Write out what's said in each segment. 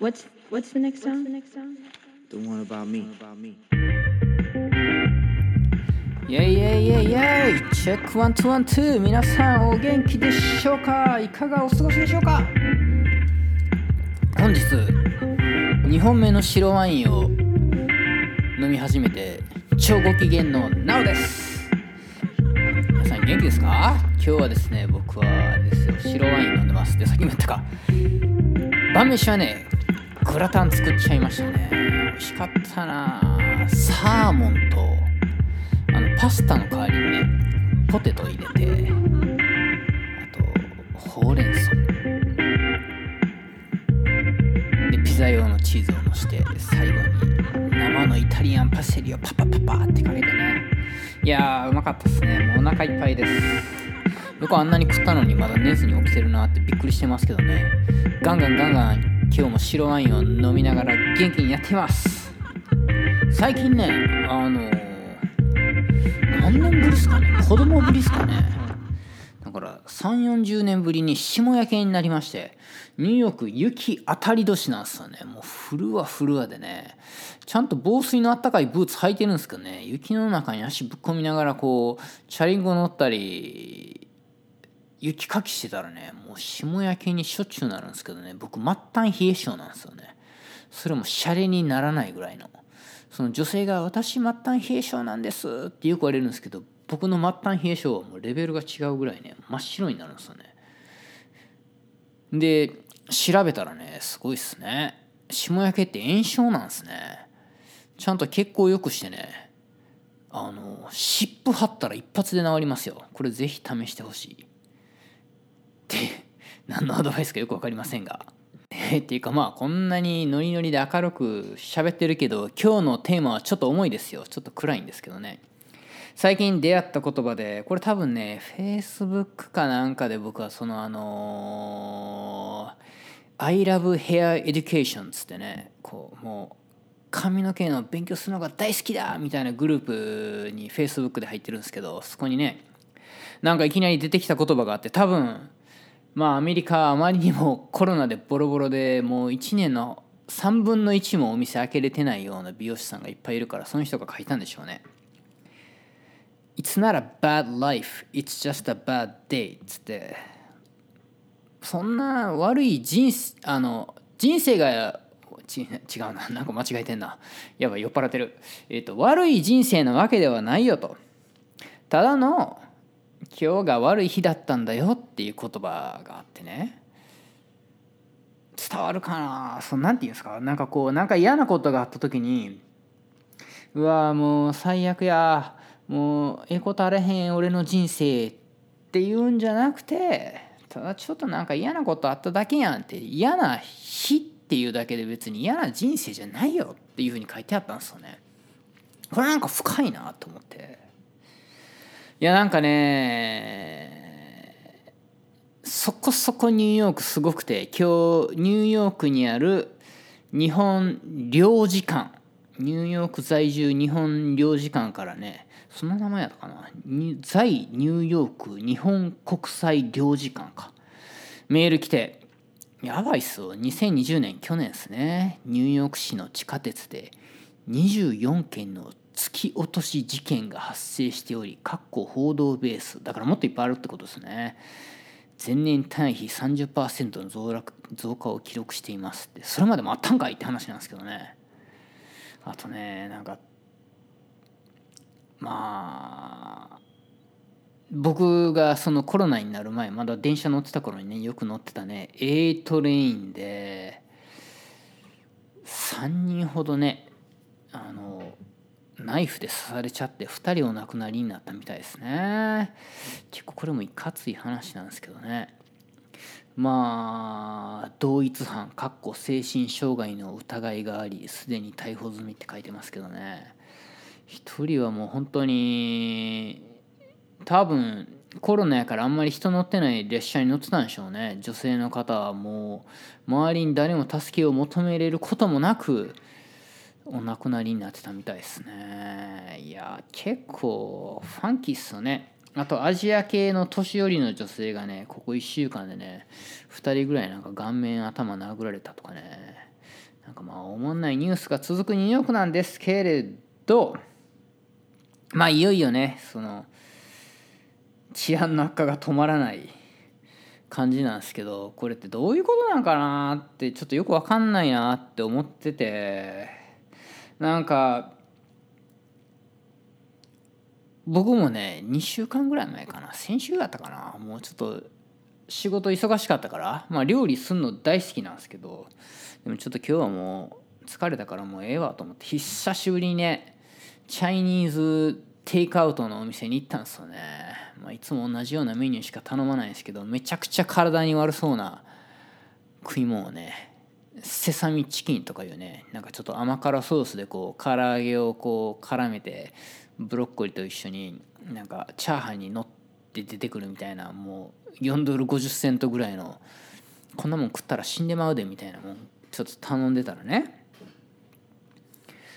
What's what's the next song? The one about me. yeah yeah yeah yeah check one two one two 皆さんお元気でしょうか？いかがお過ごしでしょうか？本日2本目の白ワインを飲み始めて超ご機嫌の NOW です。皆さん元気ですか？今日はですね僕はですよ。白ワイン飲んでます。でさっきも言ったか。晩飯はねグラタン作っちゃいましたね。美味しかったな。サーモンとあのパスタの代わりにねポテト入れてあとほうれん草。でピザ用のチーズをのして最後に生のイタリアンパセリをパパパパってかけてね。いやーうまかったっすね。もうお腹いっぱいです。僕はあんなに食ったのにまだ寝ずに起きてるなってびっくりしてますけどね。ガンガンガンガン今日も白ワインを飲みながら元気にやっています。最近ねあの何年ぶりですかね？子供ぶりですかね？だから3 4 0年ぶりに霜焼けになりましてニューヨーク雪当たり年なんですよね。もうフルはフルはでね。ちゃんと防水のあったかいブーツ履いてるんですけどね。雪の中に足ぶっ込みながらこうチャリンコ乗ったり雪かきしてたらねもう霜焼けにしょっちゅうなるんですけどね僕末端冷え性なんですよね。それもシャレにならないぐらいの。その女性が「私末端冷え性なんです」ってよく言われるんですけど僕の末端冷え性はもうレベルが違うぐらいね真っ白になるんですよね。で調べたらねすごいっすね。霜焼けって炎症なんですね。ちゃんと血行よくしてねあの湿布貼ったら一発で治りますよ。これぜひ試してほしい。って何のアドバイスかよく分かりませんが。え、っていうかまあこんなにノリノリで明るく喋ってるけど今日のテーマはちょっと重いですよちょっと暗いんですけどね最近出会った言葉でこれ多分ね Facebook かなんかで僕はそのあのー、I love hair education つってねこうもう髪の毛の勉強するのが大好きだみたいなグループに Facebook で入ってるんですけどそこにねなんかいきなり出てきた言葉があって多分まあアメリカはあまりにもコロナでボロボロでもう1年の3分の1もお店開けれてないような美容師さんがいっぱいいるからその人が書いたんでしょうね。It's not a bad life, it's just a bad day つって。そんな悪い人あの人生がち違うな。なんか間違えてんな。やばい酔っ払ってる、えー、と悪い人生なわけではないよと。ただの今日が悪い日だったんだよっていう言葉があってね。伝わるかな？そなんて言うんですか？なんかこうなんか嫌なことがあった時にうわもう最悪や。もうええことあれへん。俺の人生っていうんじゃなくてただちょっとなんか嫌なことあっただけやんって。嫌な日っていうだけで別に嫌な人生じゃないよっていうふうに書いてあったんですよね。これなんか深いなと思って。いやなんかねそこそこニューヨークすごくて今日ニューヨークにある日本領事館。ニューヨーク在住日本領事館からねその名前やったかな。在ニューヨーク日本国際領事館か。メール来てやばいっすよ。2020年去年ですね。ニューヨーク市の地下鉄で24件の突き落とし事件が発生しており、かっこ報道ベース。だからもっといっぱいあるってことですね。前年単位比30%の増落増加を記録していますって。それまでもあったんかいって話なんですけどね。あとね、なんか、まあ、僕がそのコロナになる前、まだ電車乗ってた頃にね、よく乗ってたね、A トレインで、3人ほどね、あの、ナイフで刺されちゃって2人お亡くなりになったみたいですね。結構これもいかつい話なんですけどね。まあ同一犯かっこ精神障害の疑いがありすでに逮捕済みって書いてますけどね。1人はもう本当に多分コロナやからあんまり人乗ってない列車に乗ってたんでしょうね。女性の方はもう周りに誰も助けを求めれることもなくお亡くなりになってたみたいですね。いや結構ファンキーっすよね。あとアジア系の年寄りの女性がねここ1週間でね2人ぐらいなんか顔面頭殴られたとかね。なんかまあおもんないニュースが続くニューヨークなんですけれどまあいよいよねその治安の悪化が止まらない感じなんですけどこれってどういうことなんかなってちょっとよく分かんないなって思ってて。なんか僕もね2週間ぐらい前かな。先週だったかな。もうちょっと仕事忙しかったから。まあ料理すんの大好きなんですけど。でもちょっと今日はもう疲れたからもうええわと思って。久しぶりにねチャイニーズテイクアウトのお店に行ったんですよね、まあ、いつも同じようなメニューしか頼まないんですけどめちゃくちゃ体に悪そうな食い物をねセサミチキンとかいうねなんかちょっと甘辛ソースでこう唐揚げをこう絡めてブロッコリーと一緒になんかチャーハンに乗って出てくるみたいなもう4ドル50セントぐらいのこんなもん食ったら死んでまうでみたいなもんちょっと頼んでたらね。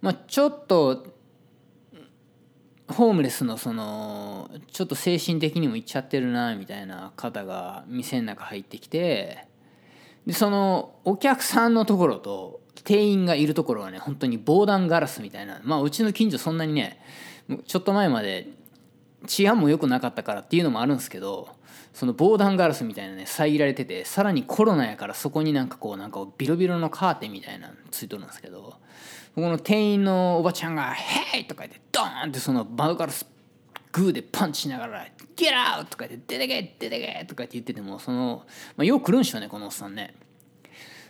まあちょっとホームレスのそのちょっと精神的にもいっちゃってるなみたいな方が店の中入ってきてでそのお客さんのところと店員がいるところはね本当に防弾ガラスみたいなまあうちの近所そんなにねちょっと前まで治安も良くなかったからっていうのもあるんですけどその防弾ガラスみたいなね遮られててさらにコロナやからそこになんかこうなんかビロビロのカーテンみたいなのついとるんですけどこの店員のおばちゃんが「ヘイ!」とか言ってドーンってその窓ガラスグーでパンチしながら「ゲラウ!」とか言って「出てけ出てけ!」とかって言っててもその、まあ、よう来るんでしょうねこのおっさんね。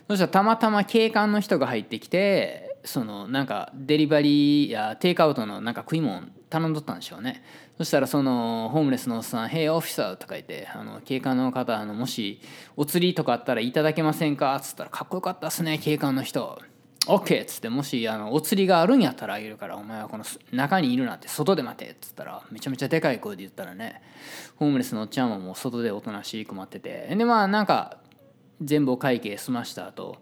そしたらたまたま警官の人が入ってきてそのなんかデリバリーやテイクアウトのなんか食い物頼んどったんでしょうねそしたらそのホームレスのおっさん「ヘイオフィサー」とか言ってあの警官の方あのもしお釣りとかあったらいただけませんか？っつったら「かっこよかったっすね警官の人」OK っつってもしあのお釣りがあるんやったらあげるからお前はこの中にいるなって外で待てっつったらめちゃめちゃでかい声で言ったらねホームレスのおっちゃんはもう外でおとなしく待っててでまあなんか全部お会計済ました後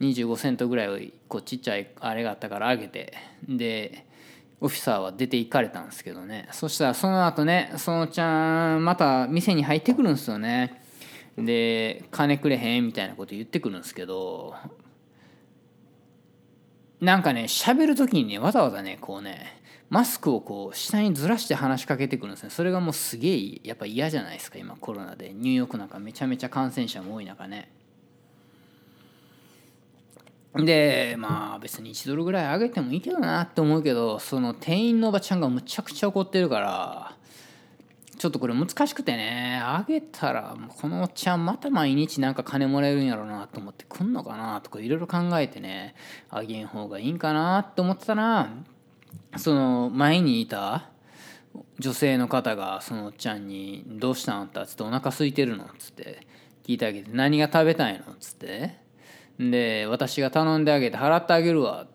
25セントぐらいをこうちっちゃいあれがあったからあげてでオフィサーは出て行かれたんですけどね。そしたらその後ねそのおっちゃんまた店に入ってくるんですよね。で金くれへんみたいなこと言ってくるんですけどなんかね喋る時にねわざわざねこうねマスクをこう下にずらして話しかけてくるんですね。それがもうすげえやっぱ嫌じゃないですか今コロナで。ニューヨークなんかめちゃめちゃ感染者も多い中ね。でまあ別に1ドルぐらい上げてもいいけどなって思うけどその店員のおばちゃんがむちゃくちゃ怒ってるからちょっとこれ難しくてねあげたらこのおっちゃんまた毎日なんか金もらえるんやろうなと思って来んのかなとかいろいろ考えてねあげん方がいいんかなって思ってたらその前にいた女性の方がそのおっちゃんに「どうしたん?」って「つってお腹空いてるの?」っつって聞いてあげて「何が食べたいの?」っつってで私が頼んであげて払ってあげるわって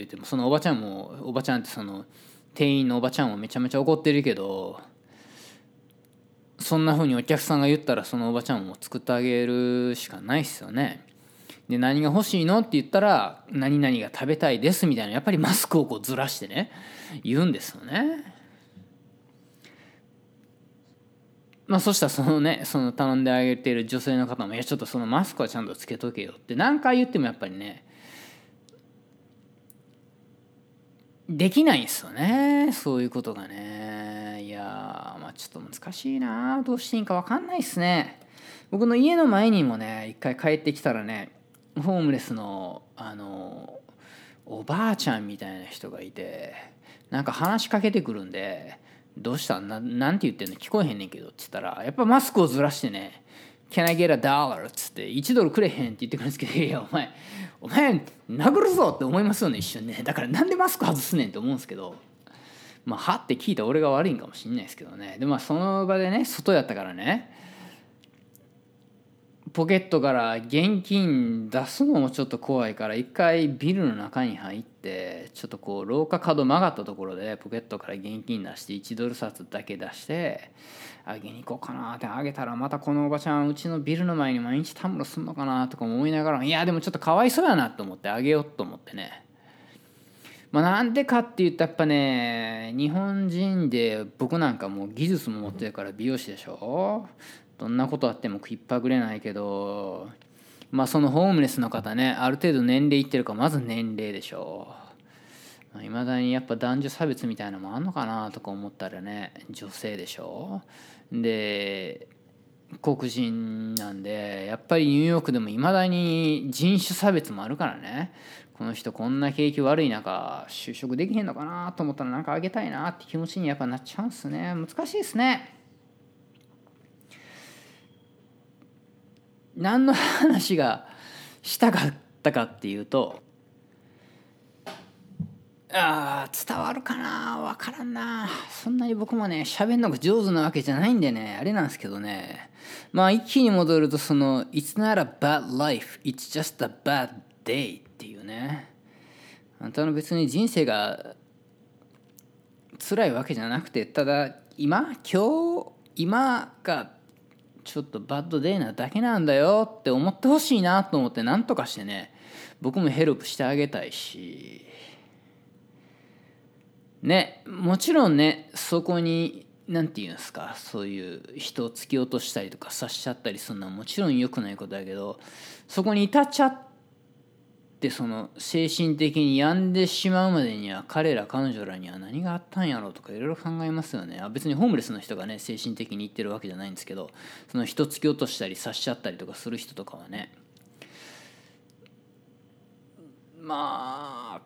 言ってもそのおばちゃんもおばちゃんってその店員のおばちゃんもめちゃめちゃ怒ってるけどそんな風にお客さんが言ったらそのおばちゃんも作ってあげるしかないっすよね。で何が欲しいのって言ったら何々が食べたいですみたいなやっぱりマスクをこうずらしてね言うんですよね。まあそしたらそのねその頼んであげている女性の方も「いやちょっとそのマスクはちゃんとつけとけよ」って何回言ってもやっぱりねできないんですよね。そういうことがね。いやまあちょっと難しいな。どうしていいか分かんないっすね。僕の家の前にもね一回帰ってきたらねホームレスのあのおばあちゃんみたいな人がいてなんか話しかけてくるんで「どうしたななんて言ってんの？聞こえへんねんけど」って言ったらやっぱマスクをずらしてね「Can I get a dollar?」っつって「1ドルくれへん」って言ってくるんですけど「いやお前お前殴るぞ!」って思いますよね一瞬ね。だからなんでマスク外すねんって思うんですけど。まあはって聞いた俺が悪いんかもしんないですけどね。でまあその場でね外やったからね。ポケットから現金出すのもちょっと怖いから一回ビルの中に入ってちょっとこう廊下角曲がったところでポケットから現金出して1ドル札だけ出してあげに行こうかなってあげたらまたこのおばちゃんうちのビルの前に毎日たむろすんのかなとか思いながらいやでもちょっとかわいそうやなと思ってあげようと思ってね。まあなんでかって言ったらやっぱね日本人で僕なんかもう技術も持ってるから美容師でしょ。どんなことあっても食いっぱぐれないけどまあそのホームレスの方ねある程度年齢いってるかまず年齢でしょう。いまだにやっぱ男女差別みたいなのもあんのかなとか思ったらね女性でしょで黒人なんでやっぱりニューヨークでもいまだに人種差別もあるからね。この人こんな景気悪い中就職できへんのかなと思ったらなんかあげたいなって気持ちにやっぱなっちゃうんすね。難しいですね。何の話がしたかったかっていうとあー伝わるかな？分からんな。そんなに僕もね喋んのが上手なわけじゃないんでねあれなんですけどね。まあ一気に戻るとその「It's not a bad life it's just a bad day」っていうね。あんたの別に人生が辛いわけじゃなくてただ今今日今がちょっとバッドデイなだけなんだよって思ってほしいなと思って何とかしてね僕もヘルプしてあげたいし。ねもちろんねそこに何て言うんですかそういう人を突き落としたりとか刺しちゃったりするのはもちろん良くないことだけどそこに至っちゃってその精神的に病んでしまうまでには彼ら彼女らには何があったんやろうとかいろいろ考えますよね。あ別にホームレスの人がね精神的に言ってるわけじゃないんですけどその人突き落としたりさしちゃったりとかする人とかはね。まあ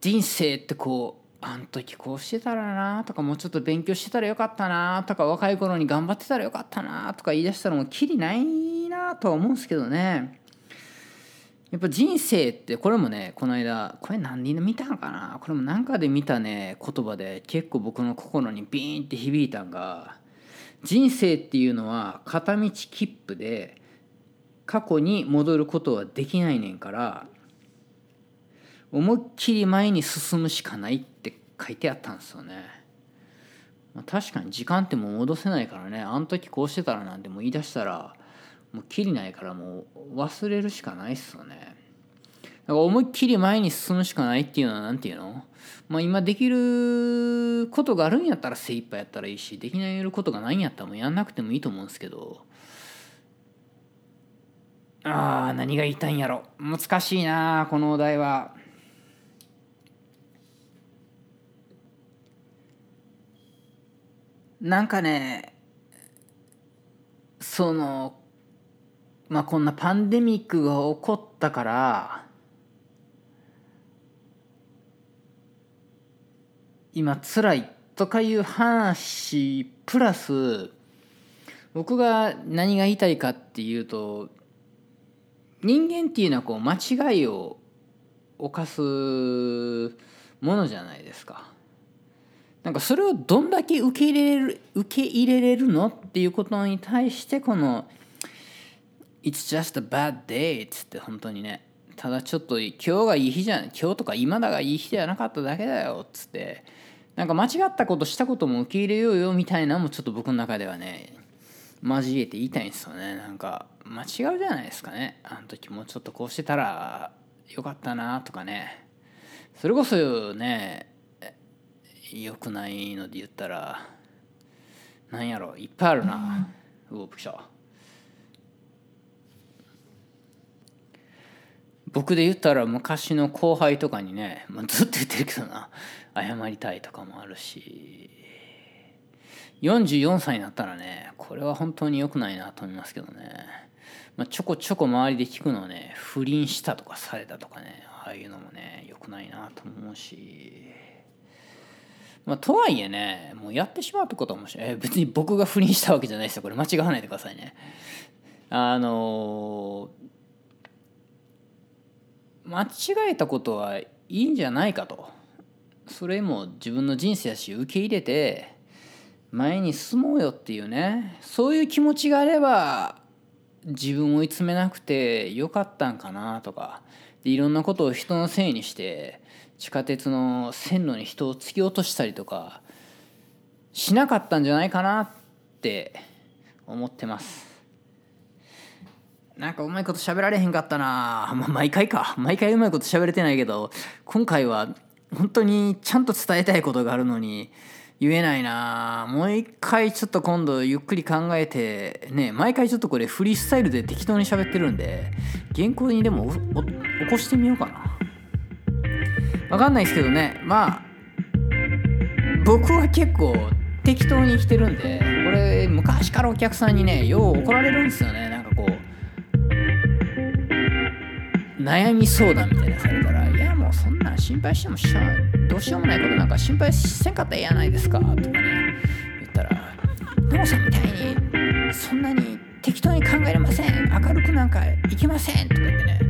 人生ってこうあん時こうしてたらなとかもうちょっと勉強してたらよかったなとか若い頃に頑張ってたらよかったなとか言い出したらもうきりないなとは思うんですけどね。やっぱ人生ってこれもねこの間これ何人見たのかな？これも何かで見たね言葉で結構僕の心にビーンって響いたんが人生っていうのは片道切符で過去に戻ることはできないねんから思いっきり前に進むしかないって書いてあったんですよね。まあ、確かに時間ってもう戻せないからねあの時こうしてたらなんても言い出したらもうきりないからもう忘れるしかないっすよね。だから思いっきり前に進むしかないっていうのは何て言うの？まあ今できることがあるんやったら精一杯やったらいいしできないことがないんやったらもうやんなくてもいいと思うんですけどあー何が言いたいんやろ？難しいなこのお題は。なんかねそのまあこんなパンデミックが起こったから今辛いとかいう話プラス僕が何が言いたいかっていうと人間っていうのはこう間違いを犯すものじゃないですか。なんかそれをどんだけ受け入れる受け入れれるのっていうことに対してこの「It's just a bad day」っつって本当にね。ただちょっと今日がいい日じゃん今日とか今だがいい日ではなかっただけだよっつって。なんか間違ったことしたことも受け入れようよみたいなのもちょっと僕の中ではね交えて言いたいんですよね。なんか間違うじゃないですかね。あの時もうちょっとこうしてたらよかったなとかね。それこそね良くないので言ったらなんやろいっぱいあるな、うおびっくりした僕で言ったら昔の後輩とかにね、まあ、ずっと言ってるけどな。謝りたいとかもあるし。44歳になったらねこれは本当に良くないなと思いますけどね、まあ、ちょこちょこ周りで聞くのね不倫したとかされたとかねああいうのもね良くないなと思うし。まあ、とはいえねもうやってしまうってことはもしえ別に僕が不倫したわけじゃないですよ。これ間違わないでくださいね。あの間違えたことはいいんじゃないかと。それも自分の人生やし受け入れて前に進もうよっていうね。そういう気持ちがあれば自分を追い詰めなくてよかったんかなとか。でいろんなことを人のせいにして地下鉄の線路に人を突き落としたりとかしなかったんじゃないかなって思ってます。なんかうまいこと喋られへんかったな、まあ、毎回か。毎回うまいこと喋れてないけど今回は本当にちゃんと伝えたいことがあるのに言えないな。もう一回ちょっと今度ゆっくり考えてね毎回ちょっとこれフリースタイルで適当に喋ってるんで原稿にでも起こしてみようかな。わかんないですけどね。まあ僕は結構適当に生きてるんでこれ昔からお客さんにねよう怒られるんですよね。悩み相談みたいなされたら「いやもうそんなん心配してもしゃどうしようもないことなんか心配せんかったらええやないですか」とかね言ったら「ノモさんみたいにそんなに適当に考えれません明るくなんかいけません」とか言ってね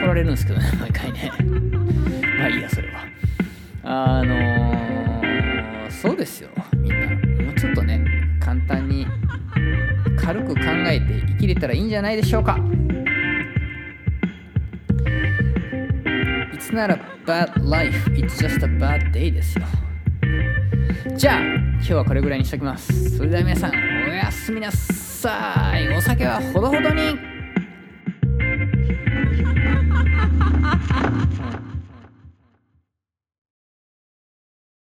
怒られるんですけどね毎回ね。まあいいやそれは。あのー、そうですよ。みんな。もうちょっとね簡単に軽く考えて生きれたらいいんじゃないでしょうか。It's not a bad life, it's just a bad day ですよ。じゃあ今日はこれぐらいにしときます。それでは皆さんおやすみなさい。お酒はほどほどに。